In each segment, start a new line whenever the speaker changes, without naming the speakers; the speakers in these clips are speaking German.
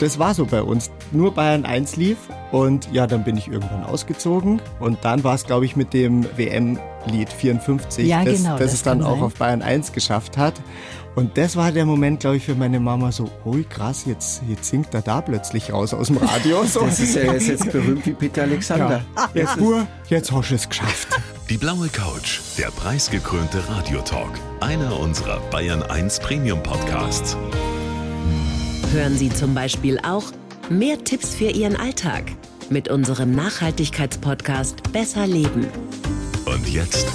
das war so bei uns. Nur Bayern 1 lief und ja, dann bin ich irgendwann ausgezogen und dann war es, glaube ich, mit dem WM-Lied 54,
Ja,
das,
genau,
das,
das
es dann
kann
auch
sein.
auf Bayern 1 geschafft hat. Und das war der Moment, glaube ich, für meine Mama so, ui krass, jetzt, jetzt singt er da plötzlich raus aus dem Radio. So.
Das ist ja er ist jetzt berühmt wie Peter Alexander.
ja. Jetzt nur, jetzt hast du es geschafft.
Die blaue Couch, der preisgekrönte Radiotalk. Einer unserer Bayern 1 Premium Podcasts.
Hören Sie zum Beispiel auch mehr Tipps für Ihren Alltag mit unserem Nachhaltigkeitspodcast Besser Leben.
Und jetzt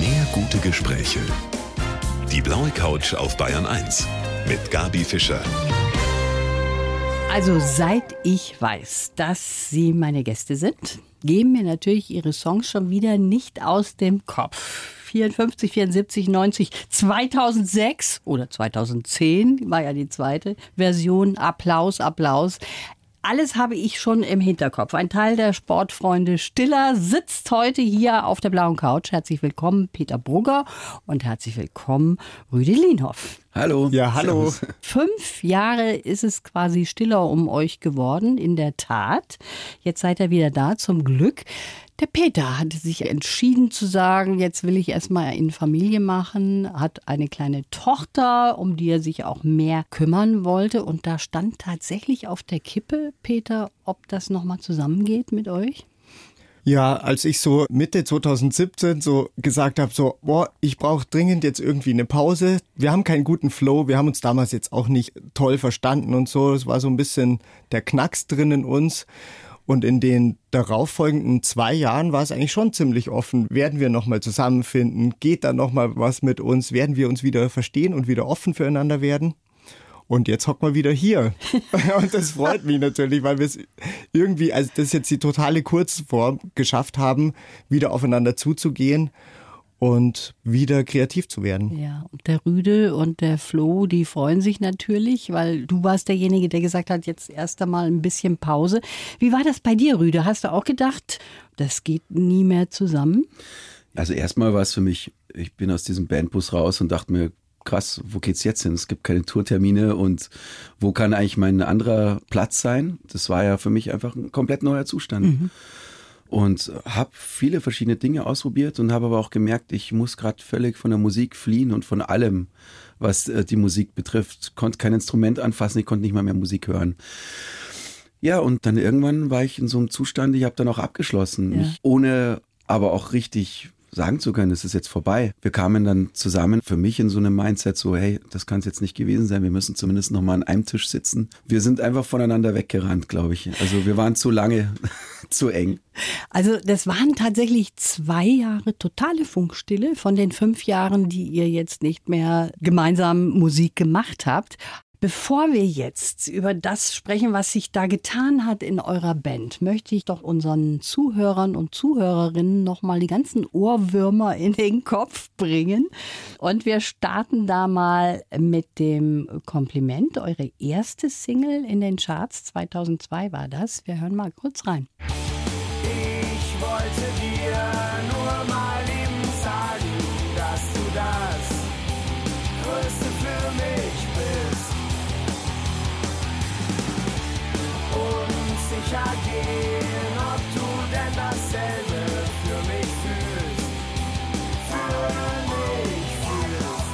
mehr gute Gespräche. Die blaue Couch auf Bayern 1 mit Gabi Fischer.
Also seit ich weiß, dass Sie meine Gäste sind, gehen mir natürlich Ihre Songs schon wieder nicht aus dem Kopf. 54, 74, 90, 2006 oder 2010 war ja die zweite Version. Applaus, Applaus. Alles habe ich schon im Hinterkopf. Ein Teil der Sportfreunde Stiller sitzt heute hier auf der blauen Couch. Herzlich willkommen, Peter Brugger und herzlich willkommen, Rüdi Lienhoff.
Hallo.
Ja, hallo.
Fünf Jahre ist es quasi stiller um euch geworden, in der Tat. Jetzt seid ihr wieder da, zum Glück. Der Peter hatte sich entschieden zu sagen, jetzt will ich erstmal in Familie machen, hat eine kleine Tochter, um die er sich auch mehr kümmern wollte. Und da stand tatsächlich auf der Kippe, Peter, ob das nochmal zusammengeht mit euch.
Ja, als ich so Mitte 2017 so gesagt habe, so, boah, ich brauche dringend jetzt irgendwie eine Pause. Wir haben keinen guten Flow, wir haben uns damals jetzt auch nicht toll verstanden und so. Es war so ein bisschen der Knacks drin in uns. Und in den darauffolgenden zwei Jahren war es eigentlich schon ziemlich offen. Werden wir nochmal zusammenfinden? Geht da nochmal was mit uns? Werden wir uns wieder verstehen und wieder offen füreinander werden? Und jetzt hocken wir wieder hier. Und das freut mich natürlich, weil wir es irgendwie, also das ist jetzt die totale Kurzform geschafft haben, wieder aufeinander zuzugehen und wieder kreativ zu werden.
Ja, und der Rüde und der Flo, die freuen sich natürlich, weil du warst derjenige, der gesagt hat, jetzt erst einmal ein bisschen Pause. Wie war das bei dir, Rüde? Hast du auch gedacht, das geht nie mehr zusammen?
Also erstmal war es für mich, ich bin aus diesem Bandbus raus und dachte mir, krass, wo geht's jetzt hin? Es gibt keine Tourtermine und wo kann eigentlich mein anderer Platz sein? Das war ja für mich einfach ein komplett neuer Zustand. Und habe viele verschiedene Dinge ausprobiert und habe aber auch gemerkt, ich muss gerade völlig von der Musik fliehen und von allem, was äh, die Musik betrifft. Konnte kein Instrument anfassen, ich konnte nicht mal mehr Musik hören. Ja, und dann irgendwann war ich in so einem Zustand, ich habe dann auch abgeschlossen,
Ja.
mich, ohne aber auch richtig sagen zu können, es ist jetzt vorbei. Wir kamen dann zusammen für mich in so einem Mindset so, hey, das kann es jetzt nicht gewesen sein, wir müssen zumindest noch mal an einem Tisch sitzen. Wir sind einfach voneinander weggerannt, glaube ich. Also wir waren zu lange zu eng.
Also das waren tatsächlich zwei Jahre totale Funkstille von den fünf Jahren, die ihr jetzt nicht mehr gemeinsam Musik gemacht habt. Bevor wir jetzt über das sprechen, was sich da getan hat in eurer Band, möchte ich doch unseren Zuhörern und Zuhörerinnen nochmal die ganzen Ohrwürmer in den Kopf bringen. Und wir starten da mal mit dem Kompliment. Eure erste Single in den Charts 2002 war das. Wir hören mal kurz rein.
Sicher gehen, ob du denn dasselbe für mich fühlst. Für mich fühlst.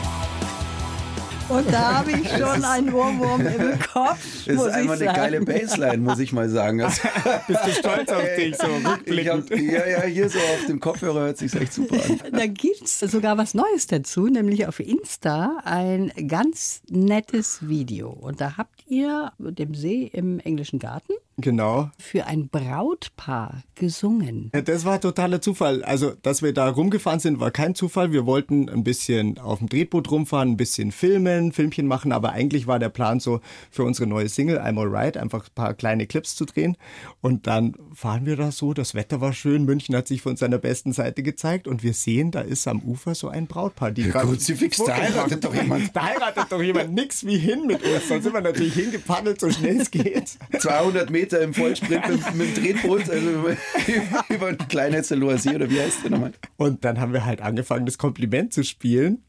Und da habe ich schon einen Ohrwurm im Kopf.
Das ist einfach eine geile. Bassline, muss ich mal sagen.
Bist du stolz auf dich, so
ich
rückblickend?
hab, ja, ja, hier so auf dem Kopfhörer hört sich echt super an.
Da gibt's sogar was Neues dazu, nämlich auf Insta ein ganz nettes Video. Und da habt ihr dem See im englischen Garten
Genau.
für ein Brautpaar gesungen.
Ja, das war totaler Zufall. Also, dass wir da rumgefahren sind, war kein Zufall. Wir wollten ein bisschen auf dem Tretboot rumfahren, ein bisschen filmen, Filmchen machen, aber eigentlich war der Plan so für unsere neue Single I'm Alright, einfach ein paar kleine Clips zu drehen. Und dann fahren wir da so, das Wetter war schön, München hat sich von seiner besten Seite gezeigt und wir sehen, da ist am Ufer so ein Brautpaar. Die gerade
Kruzifix, da
Fotos
heiratet doch jemand.
Da heiratet doch jemand nix wie hin mit uns. Dann sind wir natürlich hingepaddelt, so schnell es geht.
200 Meter im Vollsprint mit, mit dem Tretboot, also über, ein kleines Loisier, oder wie heißt der nochmal?
Und dann haben wir halt angefangen, das Kompliment zu spielen.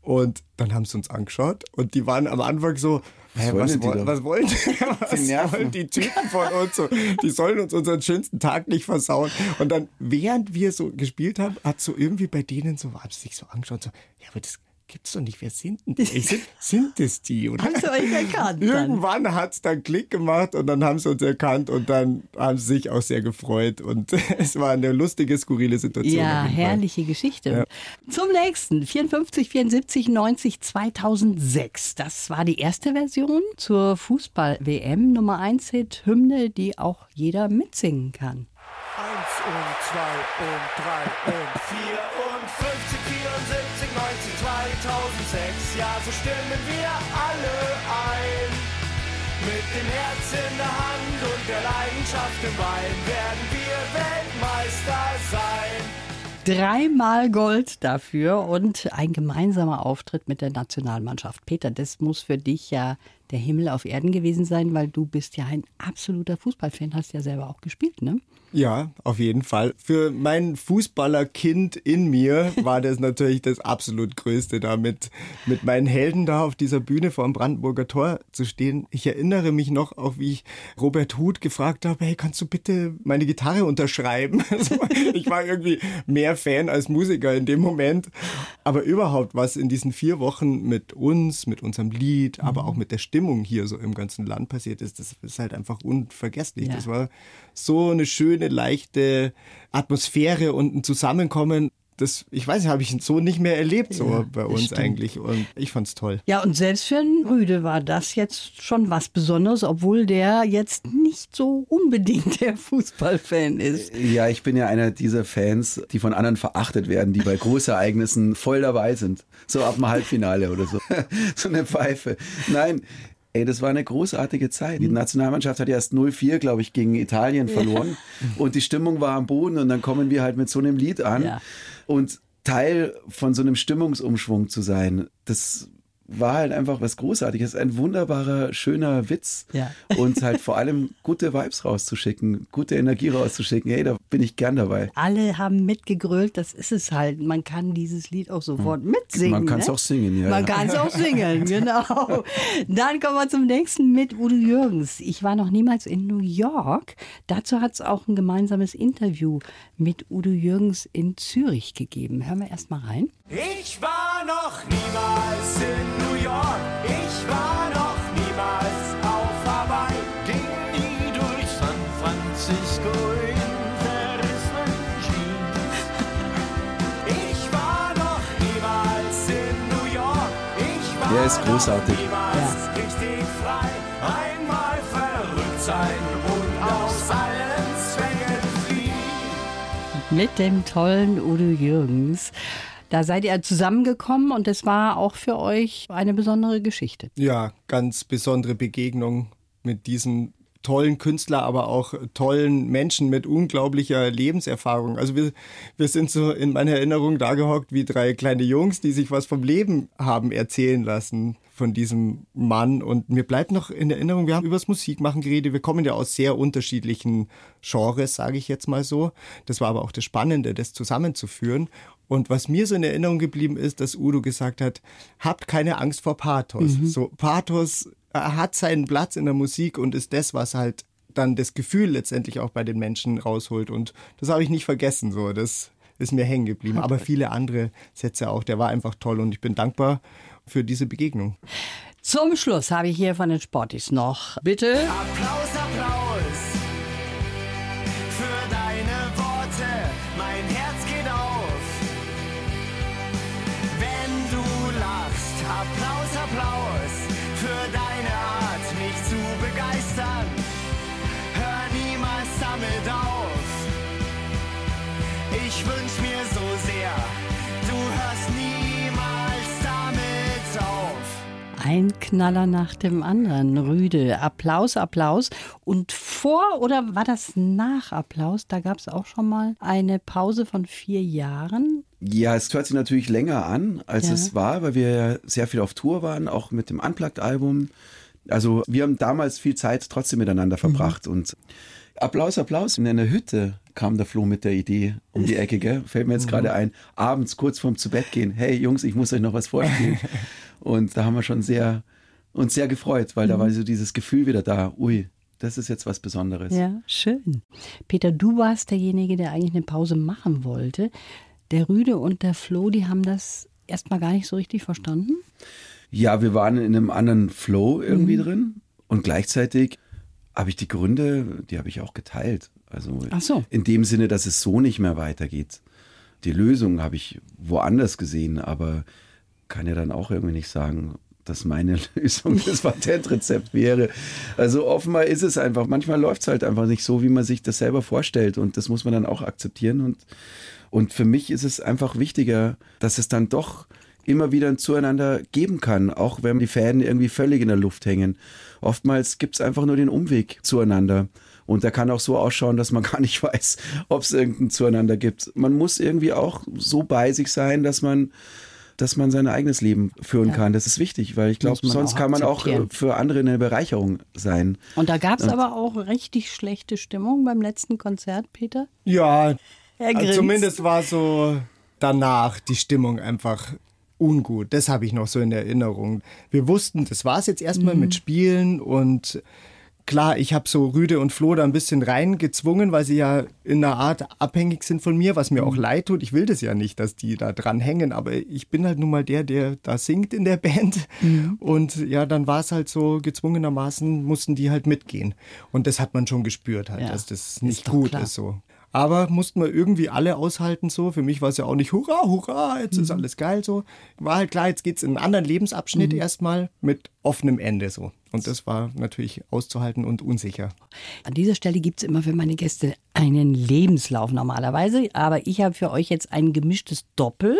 Und dann haben sie uns angeschaut und die waren am Anfang so, Hä,
wollen
was,
die
was wollen die? Was wollen die Typen von uns? So, die sollen uns unseren schönsten Tag nicht versauen. Und dann, während wir so gespielt haben, hat so irgendwie bei denen so, haben sie sich so angeschaut, so, ja, aber das gibt's doch nicht. Wer sind denn die? Sind, sind es die? Oder?
Haben sie euch erkannt? Dann?
Irgendwann hat's dann Klick gemacht und dann haben sie uns erkannt und dann haben sie sich auch sehr gefreut. Und es war eine lustige, skurrile Situation.
Ja, herrliche Geschichte. Zum nächsten, 54, 74, 90, 2006. Das war die erste Version zur Fußball-WM, Nummer 1 Hit, Hymne, die auch jeder mitsingen kann.
Eins und zwei und drei und vier und 50, 74, 90, 2006. Ja, so stimmen wir alle ein. Mit dem Herz in der Hand und der Leidenschaft im Bein werden wir Weltmeister sein.
Dreimal Gold dafür und ein gemeinsamer Auftritt mit der Nationalmannschaft. Peter, das muss für dich ja der Himmel auf Erden gewesen sein, weil du bist ja ein absoluter Fußballfan, hast ja selber auch gespielt, ne?
Ja, auf jeden Fall. Für mein Fußballerkind in mir war das natürlich das absolut Größte, da mit, mit meinen Helden da auf dieser Bühne vor dem Brandenburger Tor zu stehen. Ich erinnere mich noch, auch wie ich Robert Huth gefragt habe, hey, kannst du bitte meine Gitarre unterschreiben? Also, ich war irgendwie mehr Fan als Musiker in dem Moment. Aber überhaupt, was in diesen vier Wochen mit uns, mit unserem Lied, aber auch mit der Stimmung hier so im ganzen Land passiert ist, das ist halt einfach unvergesslich.
Ja.
Das war so eine schöne, leichte Atmosphäre und ein Zusammenkommen. Das, ich weiß nicht, habe ich so nicht mehr erlebt, so
Ja,
bei uns
stimmt.
eigentlich. Und ich fand's toll.
Ja, und selbst für einen Rüde war das jetzt schon was Besonderes, obwohl der jetzt nicht so unbedingt der Fußballfan ist.
Ja, ich bin ja einer dieser Fans, die von anderen verachtet werden, die bei Großereignissen voll dabei sind. So ab dem Halbfinale oder so. so eine Pfeife. Nein. Ey, das war eine großartige Zeit. Die Nationalmannschaft hat erst 0-4, glaube ich, gegen Italien verloren. Und die Stimmung war am Boden und dann kommen wir halt mit so einem Lied an.
Ja.
Und Teil von so einem Stimmungsumschwung zu sein, das war halt einfach was Großartiges. Ein wunderbarer, schöner Witz.
Ja.
Und halt vor allem gute Vibes rauszuschicken, gute Energie rauszuschicken. Hey, da bin ich gern dabei.
Alle haben mitgegrölt, das ist es halt. Man kann dieses Lied auch sofort mitsingen.
Man kann's
ne?
auch singen, ja,
Man
ja.
kann es auch singen, genau. Dann kommen wir zum nächsten mit Udo Jürgens. Ich war noch niemals in New York. Dazu hat es auch ein gemeinsames Interview mit Udo Jürgens in Zürich gegeben. Hören wir erst mal rein.
Ich war noch niemals in New York. Ich war noch niemals auf Hawaii. Ging nie durch San Francisco in verrissenen Jeans. Ich war noch niemals in New York. Ich war
Der ist großartig.
noch niemals richtig frei. Einmal verrückt sein und aus allen Zwängen fliehen.
Mit dem tollen Udo Jürgens. Da seid ihr zusammengekommen und es war auch für euch eine besondere Geschichte.
Ja, ganz besondere Begegnung mit diesem tollen Künstler, aber auch tollen Menschen mit unglaublicher Lebenserfahrung. Also wir, wir sind so in meiner Erinnerung da gehockt wie drei kleine Jungs, die sich was vom Leben haben erzählen lassen von diesem Mann. Und mir bleibt noch in Erinnerung, wir haben über das Musikmachen geredet. Wir kommen ja aus sehr unterschiedlichen Genres, sage ich jetzt mal so. Das war aber auch das Spannende, das zusammenzuführen. Und was mir so in Erinnerung geblieben ist, dass Udo gesagt hat, habt keine Angst vor Pathos. So Pathos äh, hat seinen Platz in der Musik und ist das, was halt dann das Gefühl letztendlich auch bei den Menschen rausholt. Und das habe ich nicht vergessen. So, das ist mir hängen geblieben. Aber viele andere Sätze auch. Der war einfach toll und ich bin dankbar für diese Begegnung.
Zum Schluss habe ich hier von den Sportis noch. Bitte.
Applaus, Applaus
Ein Knaller nach dem anderen. Rüde. Applaus, Applaus. Und vor oder war das nach Applaus? Da gab es auch schon mal eine Pause von vier Jahren.
Ja, es hört sich natürlich länger an, als
Ja.
es war, weil wir ja sehr viel auf Tour waren, auch mit dem Unplugged-Album. Also wir haben damals viel Zeit trotzdem miteinander verbracht und Applaus, Applaus. In einer Hütte kam der Flo mit der Idee um die Ecke, gell? Fällt mir jetzt gerade ein, abends kurz vorm zu Bett gehen. Hey Jungs, ich muss euch noch was vorspielen. und da haben wir schon sehr und sehr gefreut, weil da war so dieses Gefühl wieder da, ui, das ist jetzt was Besonderes.
Ja, schön. Peter, du warst derjenige, der eigentlich eine Pause machen wollte. Der Rüde und der Flo, die haben das erstmal gar nicht so richtig verstanden.
Ja, wir waren in einem anderen Flow irgendwie drin und gleichzeitig habe ich die Gründe, die habe ich auch geteilt. Also
so.
in dem Sinne, dass es so nicht mehr weitergeht. Die Lösung habe ich woanders gesehen, aber kann ja dann auch irgendwie nicht sagen, dass meine Lösung das Patentrezept wäre. Also offenbar ist es einfach, manchmal läuft es halt einfach nicht so, wie man sich das selber vorstellt und das muss man dann auch akzeptieren und, und für mich ist es einfach wichtiger, dass es dann doch immer wieder ein Zueinander geben kann, auch wenn die Fäden irgendwie völlig in der Luft hängen. Oftmals gibt es einfach nur den Umweg zueinander. Und der kann auch so ausschauen, dass man gar nicht weiß, ob es irgendein Zueinander gibt. Man muss irgendwie auch so bei sich sein, dass man dass man sein eigenes Leben führen
Ja.
kann. Das ist wichtig, weil ich glaube, sonst kann man auch für andere eine Bereicherung sein.
Und da gab es aber auch richtig schlechte Stimmung beim letzten Konzert, Peter.
Ja, zumindest war so danach die Stimmung einfach ungut. Das habe ich noch so in Erinnerung. Wir wussten, das war es jetzt erstmal mit Spielen und klar, ich habe so Rüde und Flo da ein bisschen reingezwungen, weil sie ja in einer Art abhängig sind von mir, was mir auch leid tut. Ich will das ja nicht, dass die da dran hängen, aber ich bin halt nun mal der, der da singt in der Band. Und ja, dann war es halt so, gezwungenermaßen mussten die halt mitgehen. Und das hat man schon gespürt halt,
Ja,
dass das
ist
nicht
doch
gut
klar.
ist so. Aber mussten wir irgendwie alle aushalten so. Für mich war es ja auch nicht hurra, hurra, jetzt
Mhm.
ist alles geil so. War halt klar, jetzt geht's in einen anderen Lebensabschnitt
Mhm.
erstmal mit offenem Ende so. Und das war natürlich auszuhalten und unsicher.
An dieser Stelle gibt es immer für meine Gäste einen Lebenslauf normalerweise, aber ich habe für euch jetzt ein gemischtes Doppel.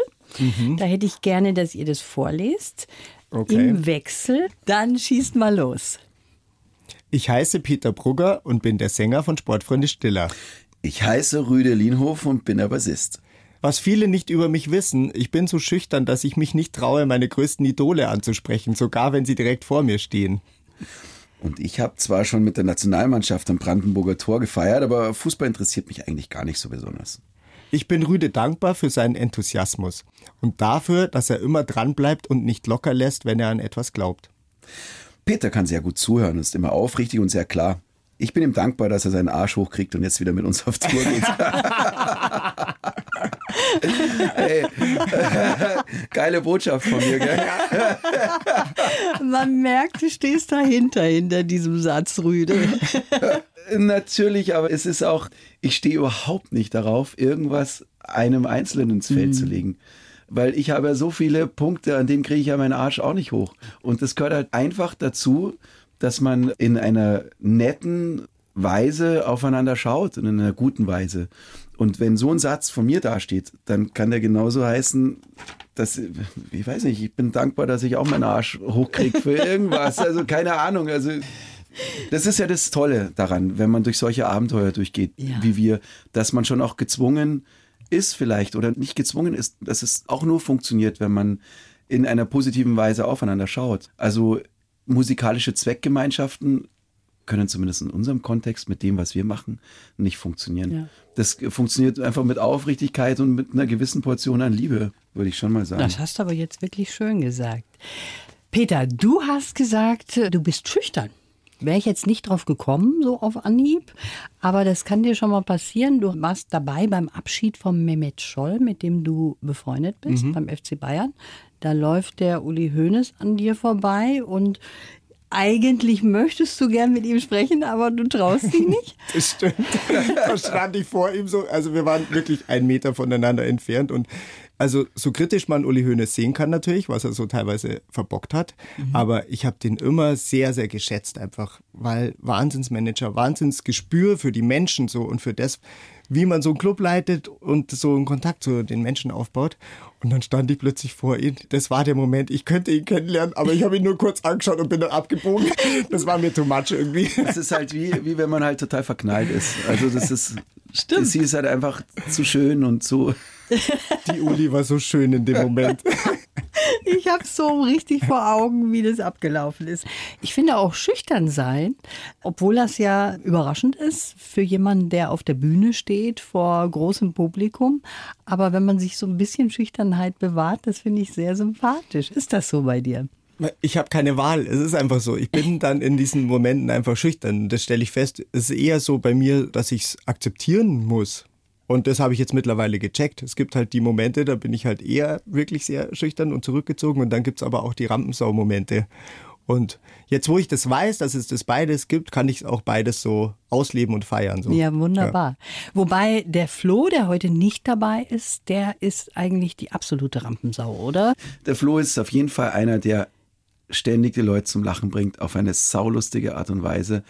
Da hätte ich gerne, dass ihr das vorlest.
Okay.
Im Wechsel. Dann schießt mal los.
Ich heiße Peter Brugger und bin der Sänger von Sportfreunde Stiller.
Ich heiße Rüde Lienhof und bin der Bassist.
Was viele nicht über mich wissen, ich bin so schüchtern, dass ich mich nicht traue, meine größten Idole anzusprechen, sogar wenn sie direkt vor mir stehen.
Und ich habe zwar schon mit der Nationalmannschaft am Brandenburger Tor gefeiert, aber Fußball interessiert mich eigentlich gar nicht so besonders.
Ich bin Rüde dankbar für seinen Enthusiasmus und dafür, dass er immer dran bleibt und nicht locker lässt, wenn er an etwas glaubt.
Peter kann sehr gut zuhören ist immer aufrichtig und sehr klar. Ich bin ihm dankbar, dass er seinen Arsch hochkriegt und jetzt wieder mit uns auf Tour geht. hey, geile Botschaft von mir, gell?
Man merkt, du stehst dahinter, hinter diesem Satz, Rüde.
Natürlich, aber es ist auch, ich stehe überhaupt nicht darauf, irgendwas einem Einzelnen ins Feld zu legen. Weil ich habe ja so viele Punkte, an denen kriege ich ja meinen Arsch auch nicht hoch. Und das gehört halt einfach dazu, dass man in einer netten Weise aufeinander schaut und in einer guten Weise. Und wenn so ein Satz von mir dasteht, dann kann der genauso heißen, dass, ich weiß nicht, ich bin dankbar, dass ich auch meinen Arsch hochkriege für irgendwas. Also keine Ahnung. Also das ist ja das Tolle daran, wenn man durch solche Abenteuer durchgeht,
Ja.
wie wir, dass man schon auch gezwungen ist vielleicht oder nicht gezwungen ist, dass es auch nur funktioniert, wenn man in einer positiven Weise aufeinander schaut. Also musikalische Zweckgemeinschaften können zumindest in unserem Kontext mit dem, was wir machen, nicht funktionieren.
Ja.
Das funktioniert einfach mit Aufrichtigkeit und mit einer gewissen Portion an Liebe, würde ich schon mal sagen.
Das hast du aber jetzt wirklich schön gesagt. Peter, du hast gesagt, du bist schüchtern. Wäre ich jetzt nicht drauf gekommen, so auf Anhieb. Aber das kann dir schon mal passieren. Du warst dabei beim Abschied von Mehmet Scholl, mit dem du befreundet bist, beim FC Bayern. Da läuft der Uli Hoeneß an dir vorbei und eigentlich möchtest du gern mit ihm sprechen, aber du traust dich nicht.
Das stimmt. da stand ich vor ihm so. Also wir waren wirklich einen Meter voneinander entfernt und also so kritisch man Uli Hoeneß sehen kann natürlich, was er so teilweise verbockt hat, aber ich habe den immer sehr, sehr geschätzt einfach, weil Wahnsinnsmanager, Wahnsinnsgespür für die Menschen so und für das, wie man so einen Club leitet und so einen Kontakt zu den Menschen aufbaut. Und dann stand ich plötzlich vor ihm. Das war der Moment, ich könnte ihn kennenlernen, aber ich habe ihn nur kurz angeschaut und bin dann abgebogen. Das war mir too much irgendwie.
Das ist halt wie, wie wenn man halt total verknallt ist. Also das ist,
Stimmt.
sie ist halt einfach zu schön und zu,
Die Uli war so schön in dem Moment.
Ich habe so richtig vor Augen, wie das abgelaufen ist. Ich finde auch schüchtern sein, obwohl das ja überraschend ist für jemanden, der auf der Bühne steht vor großem Publikum. Aber wenn man sich so ein bisschen Schüchternheit bewahrt, das finde ich sehr sympathisch. Ist das so bei dir?
Ich habe keine Wahl. Es ist einfach so. Ich bin dann in diesen Momenten einfach schüchtern. Das stelle ich fest. Es ist eher so bei mir, dass ich es akzeptieren muss. Und das habe ich jetzt mittlerweile gecheckt. Es gibt halt die Momente, da bin ich halt eher wirklich sehr schüchtern und zurückgezogen. Und dann gibt es aber auch die Rampensau-Momente. Und jetzt, wo ich das weiß, dass es das beides gibt, kann ich auch beides so ausleben und feiern. So.
Ja, wunderbar. Wobei der Flo, der heute nicht dabei ist, der ist eigentlich die absolute Rampensau, oder?
Der Flo ist auf jeden Fall einer, der ständig die Leute zum Lachen bringt, auf eine saulustige Art und Weise.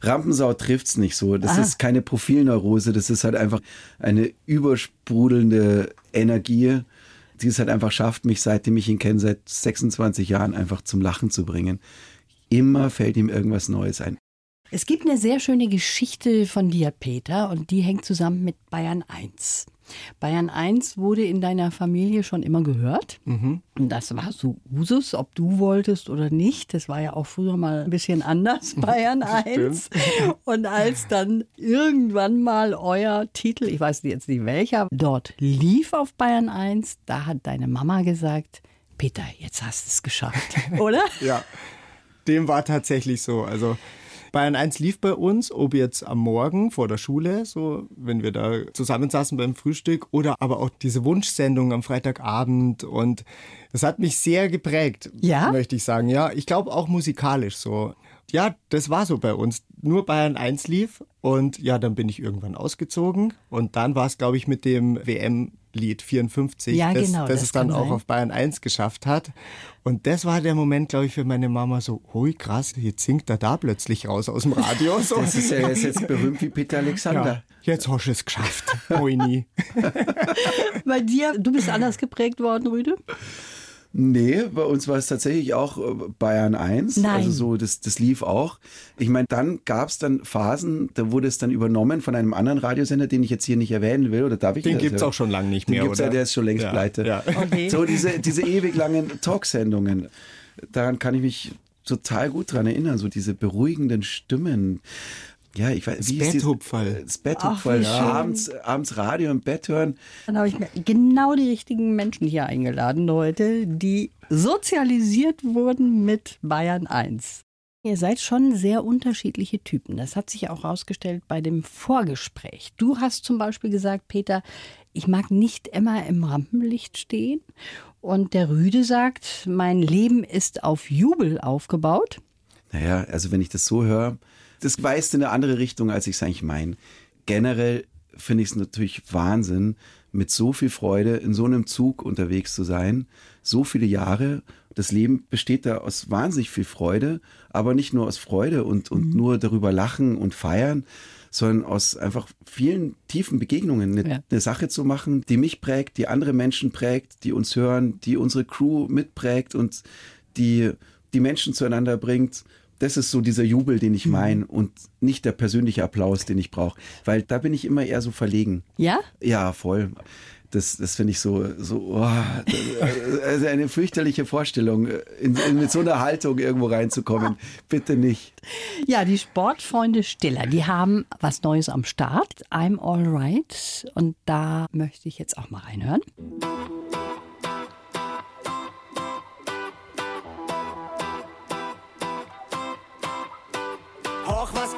Rampensau trifft's nicht so. Das
Ah.
ist keine Profilneurose, das ist halt einfach eine übersprudelnde Energie, die es halt einfach schafft, mich seitdem ich ihn kenne, seit 26 Jahren einfach zum Lachen zu bringen. Immer fällt ihm irgendwas Neues ein.
Es gibt eine sehr schöne Geschichte von dir, Peter, und die hängt zusammen mit Bayern 1. Bayern 1 wurde in deiner Familie schon immer gehört. Und das war so Usus, ob du wolltest oder nicht. Das war ja auch früher mal ein bisschen anders, Bayern 1. Und als dann irgendwann mal euer Titel, ich weiß jetzt nicht welcher, dort lief auf Bayern 1, da hat deine Mama gesagt, Peter, jetzt hast du es geschafft, oder?
Ja, dem war tatsächlich so. Also Bayern 1 lief bei uns, ob jetzt am Morgen vor der Schule, so wenn wir da zusammensaßen beim Frühstück, oder aber auch diese Wunschsendung am Freitagabend. Und das hat mich sehr geprägt,
Ja?
möchte ich sagen. Ja, ich glaube auch musikalisch so. Ja, das war so bei uns. Nur Bayern 1 lief und ja, dann bin ich irgendwann ausgezogen und dann war es, glaube ich, mit dem WM-Lied 54,
Ja,
das,
genau,
das,
das
es dann auch
sein.
auf Bayern 1 geschafft hat. Und das war der Moment, glaube ich, für meine Mama so, hui krass, jetzt singt er da plötzlich raus aus dem Radio. So.
Das ist ja er ist jetzt berühmt wie Peter Alexander.
ja, jetzt hast du es geschafft. Moini.
Bei dir, du bist anders geprägt worden, Rüde?
Nee, bei uns war es tatsächlich auch äh, Bayern 1.
Nein.
Also so, das, das lief auch. Ich meine, dann gab es dann Phasen, da wurde es dann übernommen von einem anderen Radiosender, den ich jetzt hier nicht erwähnen will. Oder darf ich
Den
das?
gibt's auch schon lange nicht
Den
mehr,
gibt's
oder?
ja, der ist schon längst
Ja,
pleite.
ja.
Okay.
So, diese, diese ewig langen Talksendungen, daran kann ich mich total gut dran erinnern. So diese beruhigenden Stimmen. Ja, ich weiß, dies-
Betthupferl.
Das Betthupferl.
Wie schön.
Abends, abends Radio im Bett hören.
Dann habe ich mir genau die richtigen Menschen hier eingeladen heute, die sozialisiert wurden mit Bayern 1. Ihr seid schon sehr unterschiedliche Typen. Das hat sich auch herausgestellt bei dem Vorgespräch. Du hast zum Beispiel gesagt, Peter, ich mag nicht immer im Rampenlicht stehen. Und der Rüde sagt, mein Leben ist auf Jubel aufgebaut.
Naja, also wenn ich das so höre, das weist in eine andere Richtung, als ich es eigentlich meine. Generell finde ich es natürlich Wahnsinn, mit so viel Freude in so einem Zug unterwegs zu sein, so viele Jahre. Das Leben besteht da aus wahnsinnig viel Freude, aber nicht nur aus Freude und, und nur darüber lachen und feiern, sondern aus einfach vielen tiefen Begegnungen eine,
Ja.
eine Sache zu machen, die mich prägt, die andere Menschen prägt, die uns hören, die unsere Crew mitprägt und die die Menschen zueinander bringt. Das ist so dieser Jubel, den ich meine und nicht der persönliche Applaus, den ich brauche, weil da bin ich immer eher so verlegen.
Ja?
Ja, voll. Das, das finde ich so, so oh, also eine fürchterliche Vorstellung, in, in, mit so einer Haltung irgendwo reinzukommen. Bitte nicht.
Ja, die Sportfreunde Stiller, die haben was Neues am Start. I'm alright. Und da möchte ich jetzt auch mal reinhören.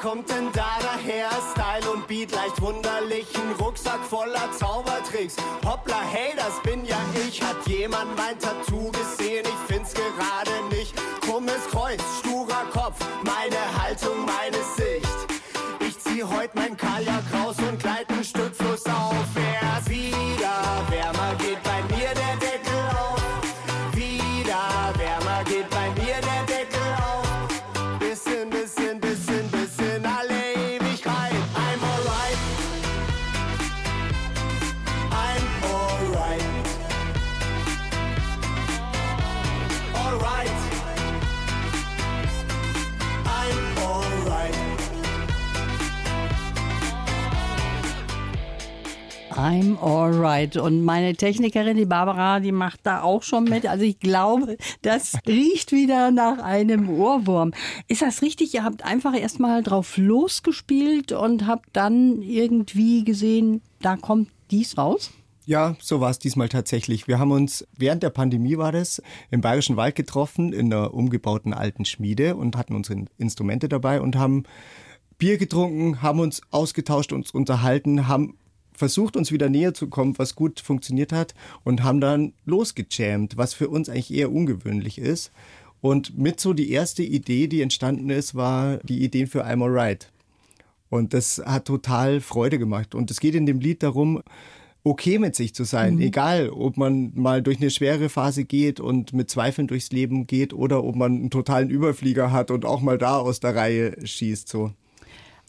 Kommt denn da daher? Style und Beat leicht wunderlich. Ein Rucksack voller Zaubertricks. Hoppla, hey, das bin ja ich. Hat jemand mein Tattoo gesehen? Ich find's gerade nicht. Krummes Kreuz, sturer Kopf. Meine alright.
Und meine Technikerin, die Barbara, die macht da auch schon mit. Also ich glaube, das riecht wieder nach einem Ohrwurm. Ist das richtig? Ihr habt einfach erstmal drauf losgespielt und habt dann irgendwie gesehen, da kommt dies raus?
Ja, so war es diesmal tatsächlich. Wir haben uns während der Pandemie war das im Bayerischen Wald getroffen in einer umgebauten alten Schmiede und hatten unsere Instrumente dabei und haben Bier getrunken, haben uns ausgetauscht, uns unterhalten, haben versucht, uns wieder näher zu kommen, was gut funktioniert hat und haben dann losgejammt, was für uns eigentlich eher ungewöhnlich ist. Und mit so die erste Idee, die entstanden ist, war die Idee für I'm Alright. Und das hat total Freude gemacht. Und es geht in dem Lied darum, okay mit sich zu sein, mhm. egal ob man mal durch eine schwere Phase geht und mit Zweifeln durchs Leben geht oder ob man einen totalen Überflieger hat und auch mal da aus der Reihe schießt so.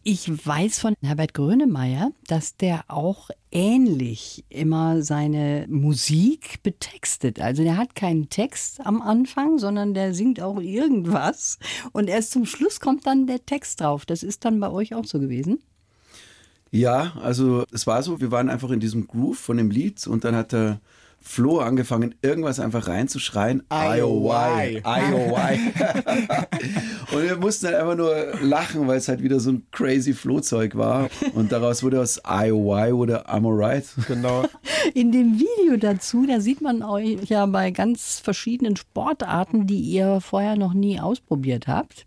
Ich weiß von Herbert Grönemeyer, dass der auch ähnlich immer seine Musik betextet. Also der hat keinen Text am Anfang, sondern der singt auch irgendwas und erst zum Schluss kommt dann der Text drauf. Das ist dann bei euch auch so gewesen?
Ja, also es war so, wir waren einfach in diesem Groove von dem Lied und dann hat der Flo angefangen, irgendwas einfach reinzuschreien. IOY, IOY. und wir mussten halt einfach nur lachen, weil es halt wieder so ein crazy Flohzeug war. Und daraus wurde aus IOY oder I'm alright.
Genau.
In dem Video dazu, da sieht man euch ja bei ganz verschiedenen Sportarten, die ihr vorher noch nie ausprobiert habt.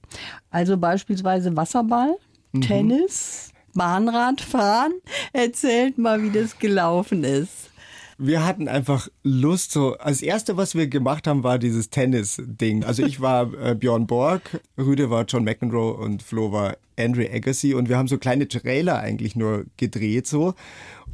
Also beispielsweise Wasserball, mhm. Tennis, Bahnradfahren. Erzählt mal, wie das gelaufen ist.
Wir hatten einfach Lust, so. Als erste, was wir gemacht haben, war dieses Tennis-Ding. Also ich war äh, Björn Borg, Rüde war John McEnroe und Flo war Andre Agassi und wir haben so kleine Trailer eigentlich nur gedreht so.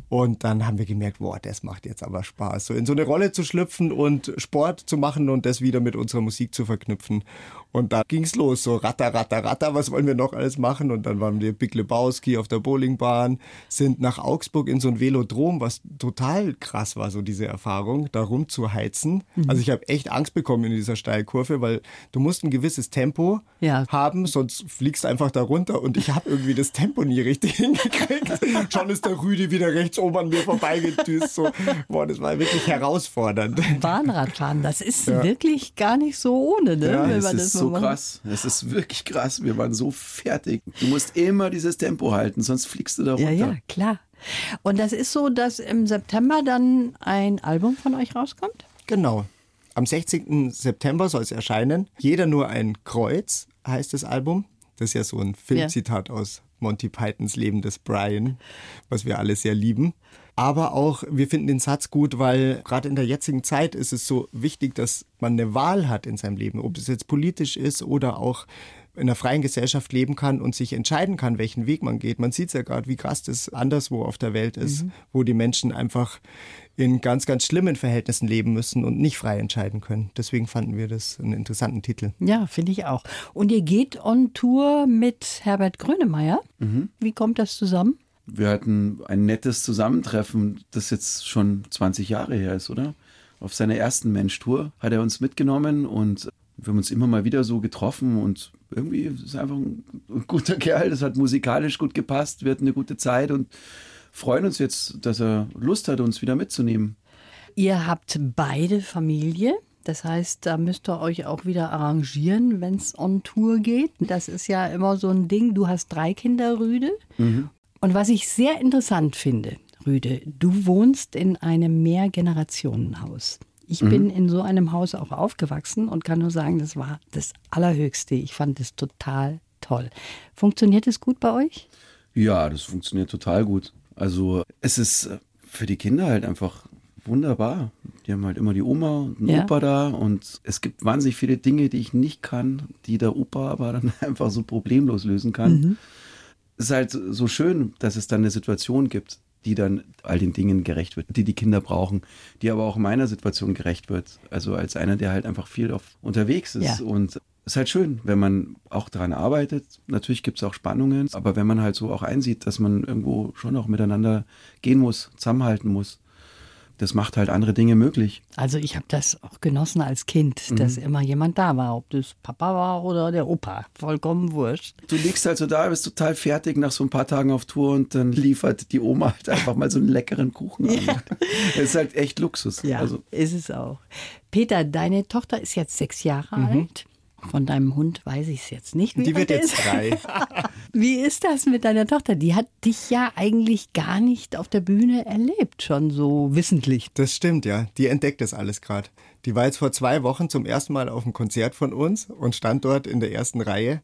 Und dann haben wir gemerkt, boah, das macht jetzt aber Spaß, so in so eine Rolle zu schlüpfen und Sport zu machen und das wieder mit unserer Musik zu verknüpfen. Und da ging's los, so ratter, ratter, ratter, was wollen wir noch alles machen? Und dann waren wir Big Lebowski auf der Bowlingbahn, sind nach Augsburg in so ein Velodrom, was total krass war, so diese Erfahrung, da rumzuheizen. Mhm. Also ich habe echt Angst bekommen in dieser Steilkurve, weil du musst ein gewisses Tempo ja. haben, sonst fliegst du einfach da runter und ich habe irgendwie das Tempo nie richtig hingekriegt. Schon ist der Rüdi wieder rechts oben an mir vorbeigedüst. So. Boah, das war wirklich herausfordernd.
Bahnradfahren, das ist ja. wirklich gar nicht so ohne, ne?
Ja, es ist so krass. Es ist wirklich krass. Wir waren so fertig. Du musst immer dieses Tempo halten, sonst fliegst du da runter.
Ja, ja, klar. Und das ist so, dass im September dann ein Album von euch rauskommt?
Genau. Am 16. September soll es erscheinen. Jeder nur ein Kreuz heißt das Album. Das ist ja so ein Filmzitat ja. aus Monty Pythons Leben des Brian, was wir alle sehr lieben. Aber auch, wir finden den Satz gut, weil gerade in der jetzigen Zeit ist es so wichtig, dass man eine Wahl hat in seinem Leben, ob es jetzt politisch ist oder auch in einer freien Gesellschaft leben kann und sich entscheiden kann, welchen Weg man geht. Man sieht es ja gerade, wie krass das anderswo auf der Welt ist, mhm. wo die Menschen einfach in ganz, ganz schlimmen Verhältnissen leben müssen und nicht frei entscheiden können. Deswegen fanden wir das einen interessanten Titel.
Ja, finde ich auch. Und ihr geht on Tour mit Herbert Grönemeyer. Mhm. Wie kommt das zusammen?
Wir hatten ein nettes Zusammentreffen, das jetzt schon 20 Jahre her ist, oder? Auf seiner ersten Mensch-Tour hat er uns mitgenommen und wir haben uns immer mal wieder so getroffen und irgendwie ist er einfach ein guter Kerl. Das hat musikalisch gut gepasst. Wir hatten eine gute Zeit und freuen uns jetzt, dass er Lust hat, uns wieder mitzunehmen.
Ihr habt beide Familie. Das heißt, da müsst ihr euch auch wieder arrangieren, wenn es on Tour geht. Das ist ja immer so ein Ding. Du hast drei Kinder, Rüde. Mhm. Und was ich sehr interessant finde, Rüde, du wohnst in einem Mehrgenerationenhaus. Ich mhm. bin in so einem Haus auch aufgewachsen und kann nur sagen, das war das Allerhöchste. Ich fand es total toll. Funktioniert es gut bei euch?
Ja, das funktioniert total gut. Also es ist für die Kinder halt einfach wunderbar. Die haben halt immer die Oma und den ja. Opa da und es gibt wahnsinnig viele Dinge, die ich nicht kann, die der Opa aber dann einfach so problemlos lösen kann. Mhm ist halt so schön, dass es dann eine Situation gibt, die dann all den Dingen gerecht wird, die die Kinder brauchen, die aber auch meiner Situation gerecht wird. Also als einer, der halt einfach viel auf, unterwegs ist. Ja. Und es ist halt schön, wenn man auch daran arbeitet. Natürlich gibt es auch Spannungen, aber wenn man halt so auch einsieht, dass man irgendwo schon auch miteinander gehen muss, zusammenhalten muss, das macht halt andere Dinge möglich.
Also ich habe das auch genossen als Kind, mhm. dass immer jemand da war, ob das Papa war oder der Opa, vollkommen wurscht.
Du liegst halt so da, bist total fertig nach so ein paar Tagen auf Tour und dann liefert die Oma halt einfach mal so einen leckeren Kuchen an. Ja. Das ist halt echt Luxus.
Ja, also. ist es auch. Peter, deine Tochter ist jetzt sechs Jahre mhm. alt. Von deinem Hund weiß ich es jetzt nicht.
Die wird jetzt drei.
Wie ist das mit deiner Tochter? Die hat dich ja eigentlich gar nicht auf der Bühne erlebt, schon so wissentlich.
Das stimmt, ja. Die entdeckt das alles gerade. Die war jetzt vor zwei Wochen zum ersten Mal auf einem Konzert von uns und stand dort in der ersten Reihe.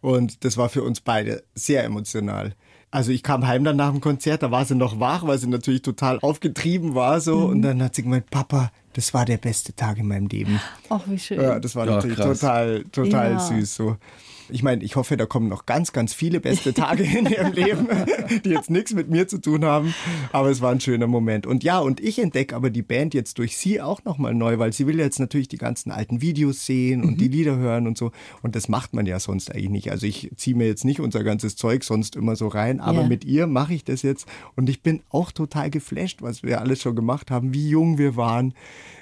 Und das war für uns beide sehr emotional. Also ich kam heim dann nach dem Konzert, da war sie noch wach, weil sie natürlich total aufgetrieben war so.
Mhm.
Und dann hat sie gemeint, Papa, das war der beste Tag in meinem Leben.
Ach, wie schön.
Ja, das war
Ja,
natürlich
krass.
total, total
Ja.
süß so. Ich meine, ich hoffe, da kommen noch ganz, ganz viele beste Tage in ihrem Leben, die jetzt nichts mit mir zu tun haben. Aber es war ein schöner Moment. Und ja, und ich entdecke aber die Band jetzt durch sie auch nochmal neu, weil sie will jetzt natürlich die ganzen alten Videos sehen und die Lieder hören und so. Und das macht man ja sonst eigentlich nicht. Also ich ziehe mir jetzt nicht unser ganzes Zeug sonst immer so rein, aber
Ja.
mit ihr mache ich das jetzt. Und ich bin auch total geflasht, was wir alles schon gemacht haben, wie jung wir waren,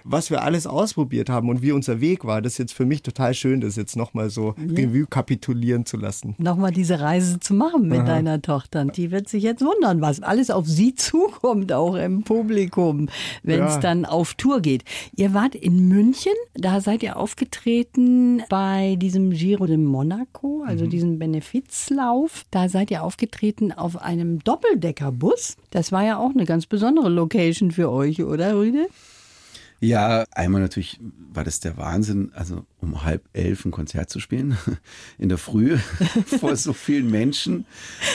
was wir alles ausprobiert haben und wie unser Weg war. Das ist jetzt für mich total schön, das jetzt nochmal so Revue kapitulieren zu lassen.
Nochmal diese Reise zu machen mit deiner Tochter. Die wird sich jetzt wundern, was alles auf sie zukommt, auch im Publikum, wenn es
Ja.
dann auf Tour geht. Ihr wart in München, da seid ihr aufgetreten bei diesem Giro de Monaco, also diesem Benefizlauf. Da seid ihr aufgetreten auf einem Doppeldeckerbus. Das war ja auch eine ganz besondere Location für euch, oder Rüde?
Ja, einmal natürlich war das der Wahnsinn, also um halb elf ein Konzert zu spielen, in der Früh, vor so vielen Menschen,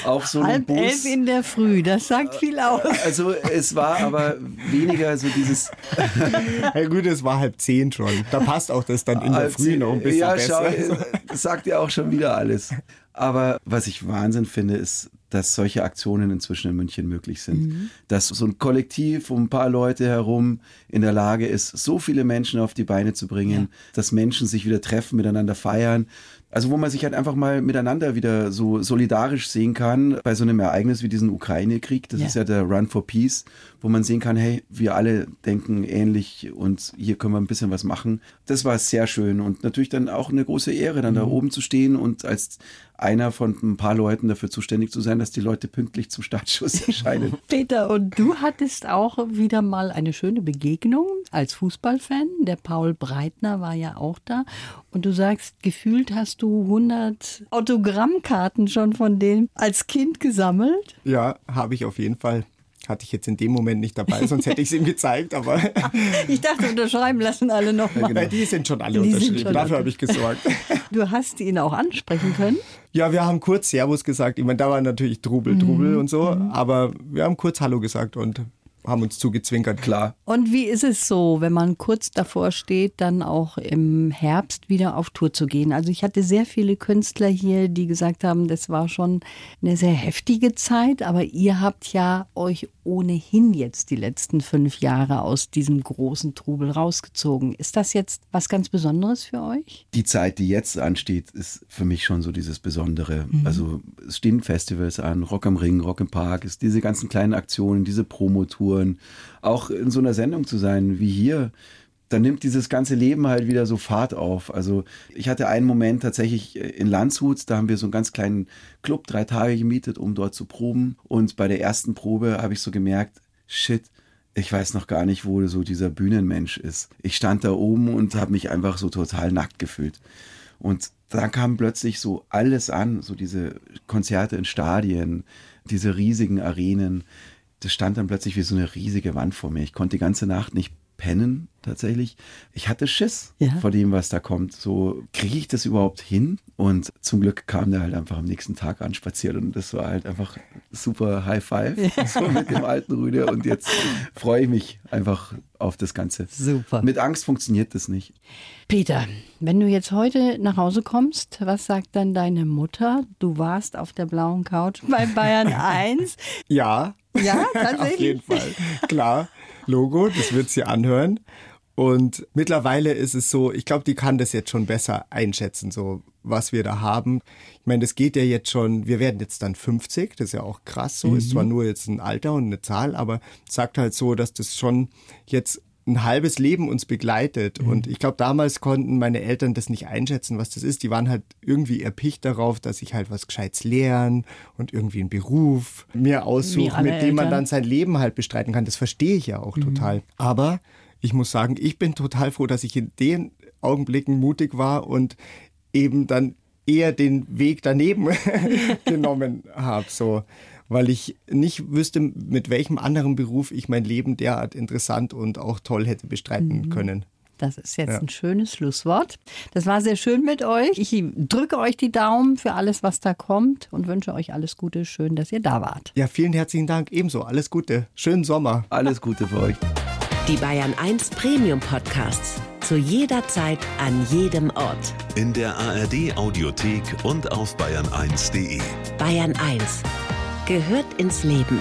auf so einem
Halb
Bus.
elf in der Früh, das sagt viel aus.
also es war aber weniger so dieses
Ja gut, es war halb zehn schon. Da passt auch das dann in der Früh noch ein bisschen
ja,
besser.
Schau, das sagt ja auch schon wieder alles. Aber was ich Wahnsinn finde, ist, dass solche Aktionen inzwischen in München möglich sind. Dass so ein Kollektiv um ein paar Leute herum in der Lage ist, so viele Menschen auf die Beine zu bringen, dass Menschen sich wieder treffen, miteinander feiern. Also wo man sich halt einfach mal miteinander wieder so solidarisch sehen kann bei so einem Ereignis wie diesen Ukraine-Krieg. Das
Ja.
ist ja der Run for Peace, wo man sehen kann, hey, wir alle denken ähnlich und hier können wir ein bisschen was machen. Das war sehr schön und natürlich dann auch eine große Ehre, dann da oben zu stehen und als einer von ein paar Leuten dafür zuständig zu sein, dass die Leute pünktlich zum Startschuss erscheinen.
Peter, und du hattest auch wieder mal eine schöne Begegnung als Fußballfan. Der Paul Breitner war ja auch da. Und du sagst, gefühlt hast du 100 Autogrammkarten schon von dem als Kind gesammelt.
Ja, habe ich auf jeden Fall. Hatte ich jetzt in dem Moment nicht dabei, sonst hätte ich es ihm gezeigt, aber
Ich dachte, unterschreiben lassen alle nochmal.
Ja, die sind schon alle
Die
unterschrieben.
schon
Dafür habe ich gesorgt.
Du hast ihn auch ansprechen können.
Ja, wir haben kurz Servus gesagt. Ich meine, da war natürlich Trubel, Trubel und so, aber wir haben kurz Hallo gesagt und haben uns zugezwinkert.
Klar.
Und wie ist es so, wenn man kurz davor steht, dann auch im Herbst wieder auf Tour zu gehen? Also ich hatte sehr viele Künstler hier, die gesagt haben, das war schon eine sehr heftige Zeit, aber ihr habt ja euch ohnehin jetzt die letzten fünf Jahre aus diesem großen Trubel rausgezogen. Ist das jetzt was ganz Besonderes für euch?
Die Zeit, die jetzt ansteht, ist für mich schon so dieses Besondere. Also es stehen Festivals an, Rock am Ring, Rock im Park, ist diese ganzen kleinen Aktionen, diese Promotouren, auch in so einer Sendung zu sein wie hier. Dann nimmt dieses ganze Leben halt wieder so Fahrt auf. Also ich hatte einen Moment tatsächlich in Landshut, da haben wir so einen ganz kleinen Club drei Tage gemietet, um dort zu proben. Und bei der ersten Probe habe ich so gemerkt, shit, ich weiß noch gar nicht, wo so dieser Bühnenmensch ist. Ich stand da oben und habe mich einfach so total nackt gefühlt. Und da kam plötzlich so alles an, so diese Konzerte in Stadien, diese riesigen Arenen. Das stand dann plötzlich wie so eine riesige Wand vor mir. Ich konnte die ganze Nacht nicht pennen, tatsächlich. Ich hatte Schiss
Ja.
vor dem, was da kommt. So, kriege ich das überhaupt hin? Und zum Glück kam der halt einfach am nächsten Tag anspaziert und das war halt einfach super High Five, so mit dem alten Rüde. Und jetzt freue ich mich einfach auf das Ganze.
Super.
Mit Angst funktioniert das nicht.
Peter, wenn du jetzt heute nach Hause kommst, was sagt dann deine Mutter? Du warst auf der blauen Couch bei Bayern 1.
Ja,
Ja,
auf
tatsächlich.
jeden Fall. Klar, Logo, das wird sie anhören. Und mittlerweile ist es so, ich glaube, die kann das jetzt schon besser einschätzen, so was wir da haben. Ich meine, das geht ja jetzt schon, wir werden jetzt dann 50, das ist ja auch krass so, ist zwar nur jetzt ein Alter und eine Zahl, aber sagt halt so, dass das schon jetzt ein halbes Leben uns begleitet. Und ich glaube, damals konnten meine Eltern das nicht einschätzen, was das ist. Die waren halt irgendwie erpicht darauf, dass ich halt was Gescheites lerne und irgendwie einen Beruf mir aussuche, mit dem man
Eltern.
dann sein Leben halt bestreiten kann. Das verstehe ich ja auch total. Aber ich muss sagen, ich bin total froh, dass ich in den Augenblicken mutig war und eben dann eher den Weg daneben genommen habe, so, weil ich nicht wüsste, mit welchem anderen Beruf ich mein Leben derart interessant und auch toll hätte bestreiten mhm. können.
Das ist jetzt ja. ein schönes Schlusswort. Das war sehr schön mit euch. Ich drücke euch die Daumen für alles, was da kommt und wünsche euch alles Gute. Schön, dass ihr da wart.
Ja, vielen herzlichen Dank. Ebenso. Alles Gute. Schönen Sommer.
Alles Gute für euch.
Die Bayern 1 Premium Podcasts. Zu jeder Zeit, an jedem Ort.
In der ARD Audiothek und auf bayern1.de.
Bayern 1 gehört ins Leben.